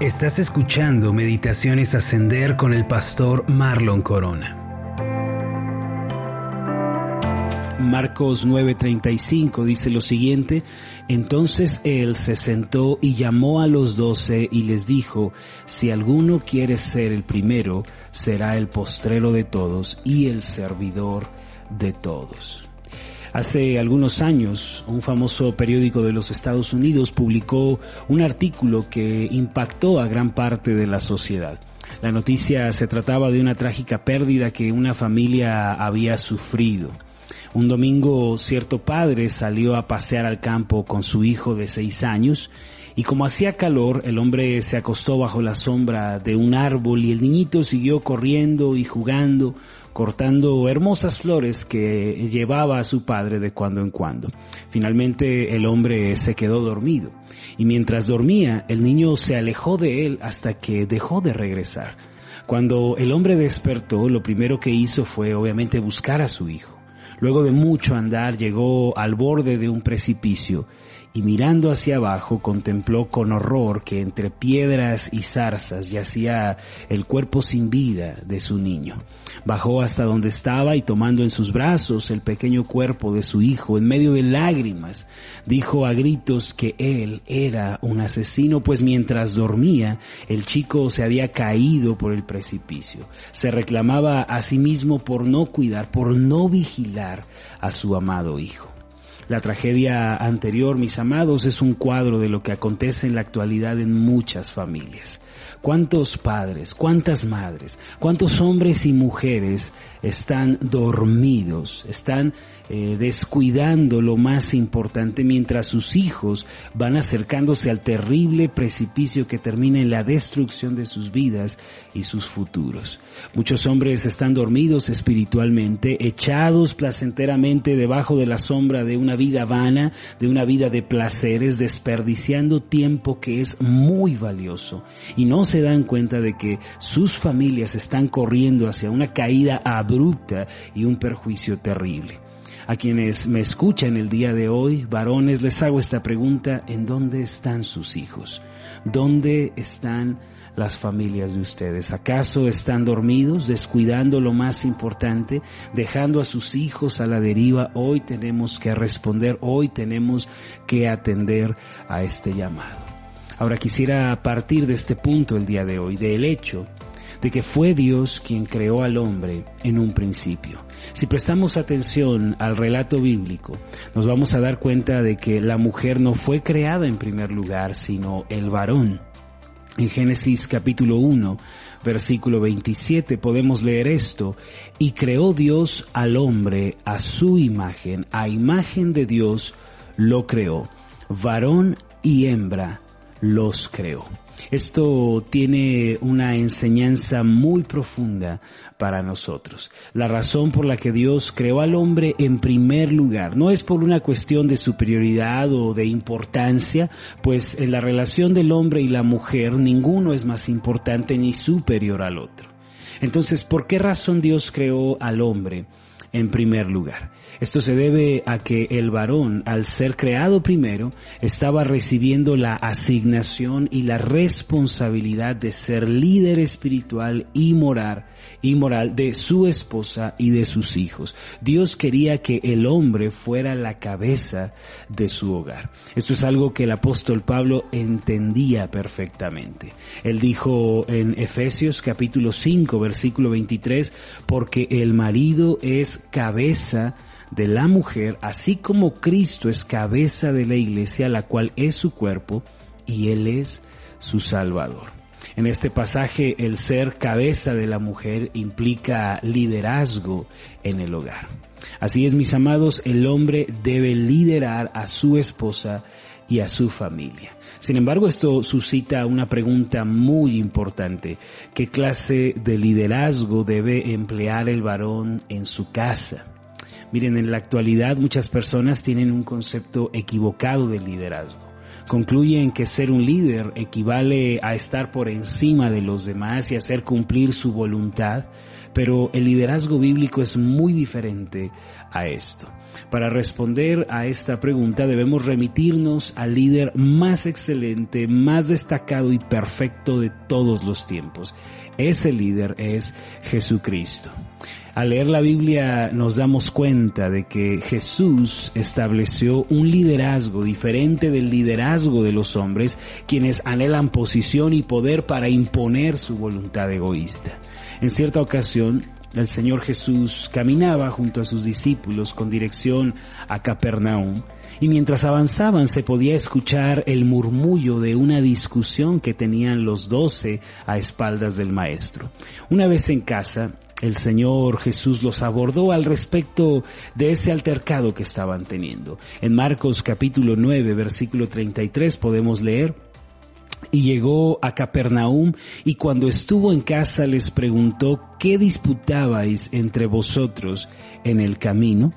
Estás escuchando Meditaciones Ascender con el pastor Marlon Corona. Marcos 9:35 dice lo siguiente, entonces él se sentó y llamó a los doce y les dijo, si alguno quiere ser el primero, será el postrero de todos y el servidor de todos. Hace algunos años, un famoso periódico de los Estados Unidos publicó un artículo que impactó a gran parte de la sociedad. La noticia se trataba de una trágica pérdida que una familia había sufrido. Un domingo cierto padre salió a pasear al campo con su hijo de seis años y como hacía calor, el hombre se acostó bajo la sombra de un árbol y el niñito siguió corriendo y jugando cortando hermosas flores que llevaba a su padre de cuando en cuando. Finalmente el hombre se quedó dormido y mientras dormía el niño se alejó de él hasta que dejó de regresar. Cuando el hombre despertó, lo primero que hizo fue obviamente buscar a su hijo. Luego de mucho andar llegó al borde de un precipicio y mirando hacia abajo contempló con horror que entre piedras y zarzas yacía el cuerpo sin vida de su niño. Bajó hasta donde estaba y tomando en sus brazos el pequeño cuerpo de su hijo, en medio de lágrimas, dijo a gritos que él era un asesino, pues mientras dormía el chico se había caído por el precipicio. Se reclamaba a sí mismo por no cuidar, por no vigilar a su amado hijo. La tragedia anterior, mis amados, es un cuadro de lo que acontece en la actualidad en muchas familias. ¿Cuántos padres, cuántas madres, cuántos hombres y mujeres están dormidos, están eh, descuidando lo más importante mientras sus hijos van acercándose al terrible precipicio que termina en la destrucción de sus vidas y sus futuros. Muchos hombres están dormidos espiritualmente, echados placenteramente debajo de la sombra de una vida vana, de una vida de placeres, desperdiciando tiempo que es muy valioso y no se dan cuenta de que sus familias están corriendo hacia una caída abrupta y un perjuicio terrible. A quienes me escuchan el día de hoy, varones, les hago esta pregunta, ¿en dónde están sus hijos? ¿Dónde están las familias de ustedes? ¿Acaso están dormidos, descuidando lo más importante, dejando a sus hijos a la deriva? Hoy tenemos que responder, hoy tenemos que atender a este llamado. Ahora quisiera partir de este punto el día de hoy, del hecho de que fue Dios quien creó al hombre en un principio. Si prestamos atención al relato bíblico, nos vamos a dar cuenta de que la mujer no fue creada en primer lugar, sino el varón. En Génesis capítulo 1, versículo 27 podemos leer esto, y creó Dios al hombre a su imagen, a imagen de Dios lo creó, varón y hembra los creó. Esto tiene una enseñanza muy profunda para nosotros. La razón por la que Dios creó al hombre en primer lugar no es por una cuestión de superioridad o de importancia, pues en la relación del hombre y la mujer ninguno es más importante ni superior al otro. Entonces, ¿por qué razón Dios creó al hombre? En primer lugar. Esto se debe a que el varón, al ser creado primero, estaba recibiendo la asignación y la responsabilidad de ser líder espiritual y moral, y moral de su esposa y de sus hijos. Dios quería que el hombre fuera la cabeza de su hogar. Esto es algo que el apóstol Pablo entendía perfectamente. Él dijo en Efesios capítulo 5 versículo 23, porque el marido es cabeza de la mujer, así como Cristo es cabeza de la iglesia, la cual es su cuerpo, y Él es su Salvador. En este pasaje, el ser cabeza de la mujer implica liderazgo en el hogar. Así es, mis amados, el hombre debe liderar a su esposa y a su familia. Sin embargo, esto suscita una pregunta muy importante. ¿Qué clase de liderazgo debe emplear el varón en su casa? Miren, en la actualidad muchas personas tienen un concepto equivocado del liderazgo. Concluyen que ser un líder equivale a estar por encima de los demás y hacer cumplir su voluntad, pero el liderazgo bíblico es muy diferente a esto. Para responder a esta pregunta debemos remitirnos al líder más excelente, más destacado y perfecto de todos los tiempos. Ese líder es Jesucristo. Al leer la Biblia nos damos cuenta de que Jesús estableció un liderazgo diferente del liderazgo de los hombres, quienes anhelan posición y poder para imponer su voluntad egoísta. En cierta ocasión, el Señor Jesús caminaba junto a sus discípulos con dirección a Capernaum y mientras avanzaban se podía escuchar el murmullo de una discusión que tenían los doce a espaldas del Maestro. Una vez en casa, el Señor Jesús los abordó al respecto de ese altercado que estaban teniendo. En Marcos capítulo 9, versículo 33 podemos leer, y llegó a Capernaum y cuando estuvo en casa les preguntó, ¿qué disputabais entre vosotros en el camino?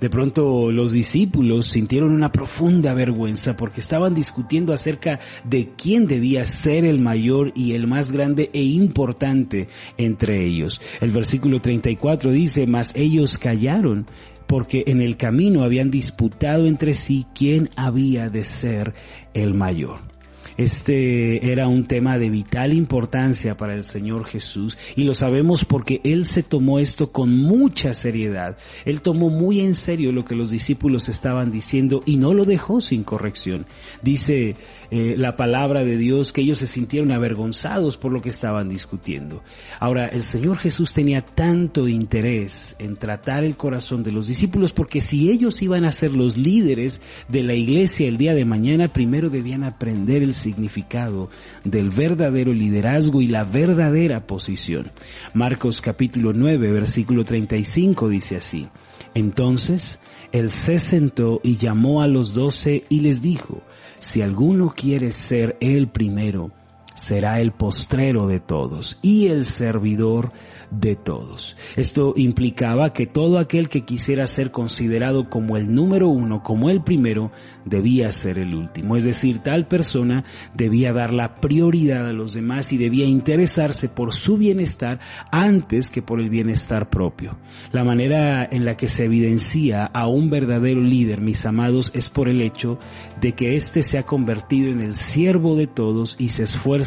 De pronto los discípulos sintieron una profunda vergüenza porque estaban discutiendo acerca de quién debía ser el mayor y el más grande e importante entre ellos. El versículo 34 dice, mas ellos callaron porque en el camino habían disputado entre sí quién había de ser el mayor. Este era un tema de vital importancia para el Señor Jesús y lo sabemos porque Él se tomó esto con mucha seriedad. Él tomó muy en serio lo que los discípulos estaban diciendo y no lo dejó sin corrección. Dice eh, la palabra de Dios que ellos se sintieron avergonzados por lo que estaban discutiendo. Ahora, el Señor Jesús tenía tanto interés en tratar el corazón de los discípulos porque si ellos iban a ser los líderes de la iglesia el día de mañana, primero debían aprender el significado del verdadero liderazgo y la verdadera posición. Marcos capítulo 9, versículo 35 dice así, entonces él se sentó y llamó a los doce y les dijo, si alguno quiere ser el primero, será el postrero de todos y el servidor de todos. Esto implicaba que todo aquel que quisiera ser considerado como el número uno, como el primero, debía ser el último. Es decir, tal persona debía dar la prioridad a los demás y debía interesarse por su bienestar antes que por el bienestar propio. La manera en la que se evidencia a un verdadero líder, mis amados, es por el hecho de que éste se ha convertido en el siervo de todos y se esfuerza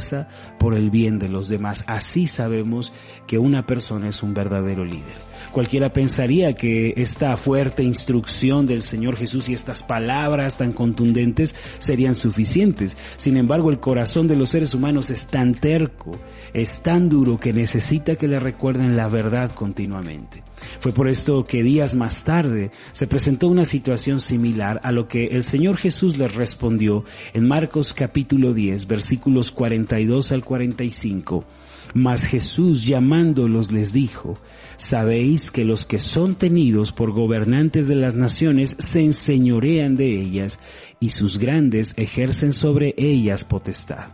por el bien de los demás. Así sabemos que una persona es un verdadero líder. Cualquiera pensaría que esta fuerte instrucción del Señor Jesús y estas palabras tan contundentes serían suficientes. Sin embargo, el corazón de los seres humanos es tan terco, es tan duro que necesita que le recuerden la verdad continuamente. Fue por esto que días más tarde se presentó una situación similar a lo que el Señor Jesús les respondió en Marcos capítulo 10 versículos 42 al 45. Mas Jesús llamándolos les dijo, Sabéis que los que son tenidos por gobernantes de las naciones se enseñorean de ellas y sus grandes ejercen sobre ellas potestad.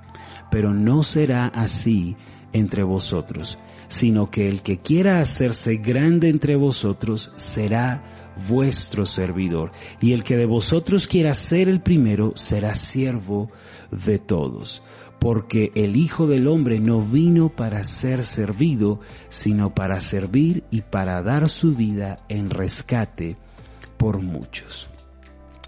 Pero no será así entre vosotros, sino que el que quiera hacerse grande entre vosotros será vuestro servidor, y el que de vosotros quiera ser el primero será siervo de todos porque el Hijo del Hombre no vino para ser servido, sino para servir y para dar su vida en rescate por muchos.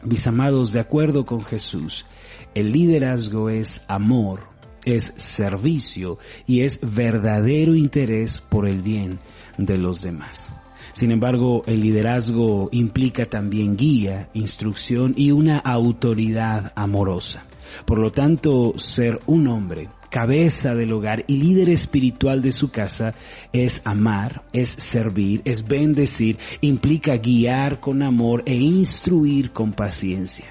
Mis amados, de acuerdo con Jesús, el liderazgo es amor, es servicio y es verdadero interés por el bien de los demás. Sin embargo, el liderazgo implica también guía, instrucción y una autoridad amorosa. Por lo tanto, ser un hombre, cabeza del hogar y líder espiritual de su casa es amar, es servir, es bendecir, implica guiar con amor e instruir con paciencia.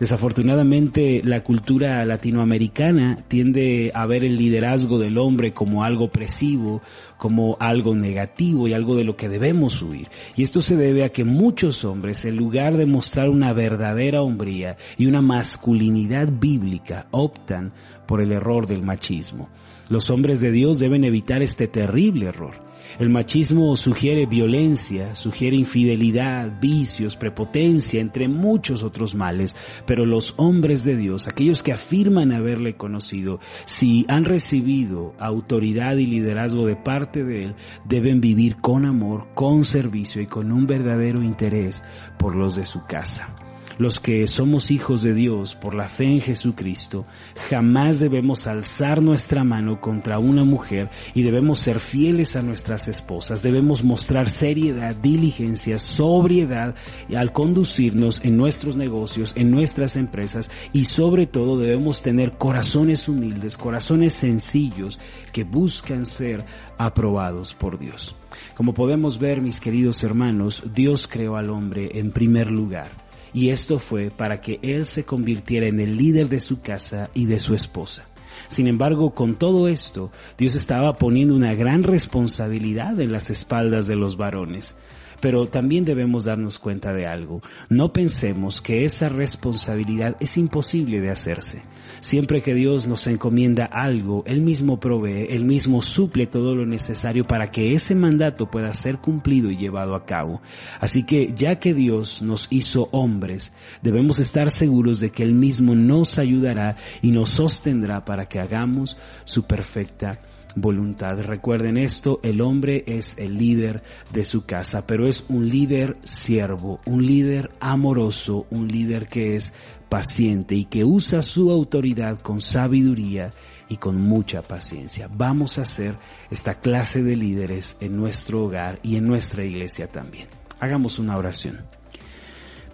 Desafortunadamente, la cultura latinoamericana tiende a ver el liderazgo del hombre como algo opresivo, como algo negativo y algo de lo que debemos huir. Y esto se debe a que muchos hombres, en lugar de mostrar una verdadera hombría y una masculinidad bíblica, optan por el error del machismo. Los hombres de Dios deben evitar este terrible error El machismo sugiere violencia, sugiere infidelidad, vicios, prepotencia, entre muchos otros males, pero los hombres de Dios, aquellos que afirman haberle conocido, si han recibido autoridad y liderazgo de parte de Él, deben vivir con amor, con servicio y con un verdadero interés por los de su casa. Los que somos hijos de Dios por la fe en Jesucristo, jamás debemos alzar nuestra mano contra una mujer y debemos ser fieles a nuestras esposas. Debemos mostrar seriedad, diligencia, sobriedad al conducirnos en nuestros negocios, en nuestras empresas y sobre todo debemos tener corazones humildes, corazones sencillos que buscan ser aprobados por Dios. Como podemos ver, mis queridos hermanos, Dios creó al hombre en primer lugar y esto fue para que él se convirtiera en el líder de su casa y de su esposa. Sin embargo, con todo esto, Dios estaba poniendo una gran responsabilidad en las espaldas de los varones. Pero también debemos darnos cuenta de algo. No pensemos que esa responsabilidad es imposible de hacerse. Siempre que Dios nos encomienda algo, Él mismo provee, Él mismo suple todo lo necesario para que ese mandato pueda ser cumplido y llevado a cabo. Así que ya que Dios nos hizo hombres, debemos estar seguros de que Él mismo nos ayudará y nos sostendrá para que hagamos su perfecta voluntad. Recuerden esto, el hombre es el líder de su casa, pero es un líder siervo, un líder amoroso, un líder que es paciente y que usa su autoridad con sabiduría y con mucha paciencia. Vamos a ser esta clase de líderes en nuestro hogar y en nuestra iglesia también. Hagamos una oración.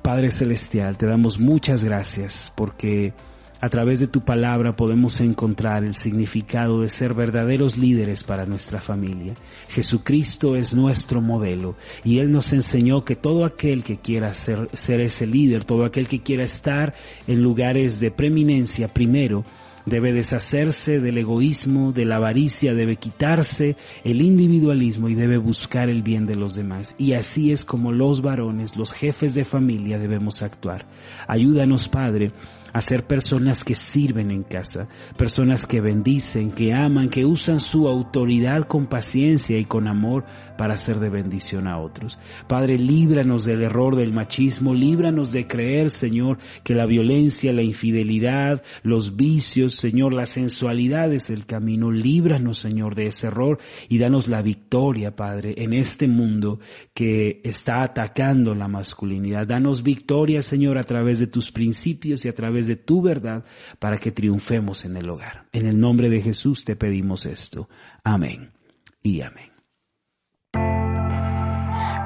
Padre Celestial, te damos muchas gracias porque a través de tu palabra podemos encontrar el significado de ser verdaderos líderes para nuestra familia. Jesucristo es nuestro modelo y Él nos enseñó que todo aquel que quiera ser, ese líder, todo aquel que quiera estar en lugares de preeminencia primero, debe deshacerse del egoísmo, de la avaricia, debe quitarse el individualismo y debe buscar el bien de los demás. Y así es como los varones, los jefes de familia debemos actuar. Ayúdanos, Padre, a ser personas que sirven en casa, personas que bendicen, que aman, que usan su autoridad con paciencia y con amor para ser de bendición a otros. Padre, líbranos del error del machismo, líbranos de creer, Señor, que la violencia, la infidelidad, los vicios, Señor, la sensualidad es el camino. Líbranos, Señor, de ese error y danos la victoria, Padre, en este mundo que está atacando la masculinidad. Danos victoria, Señor, a través de tus principios y a través de tu verdad para que triunfemos en el hogar. En el nombre de Jesús te pedimos esto. Amén y amén.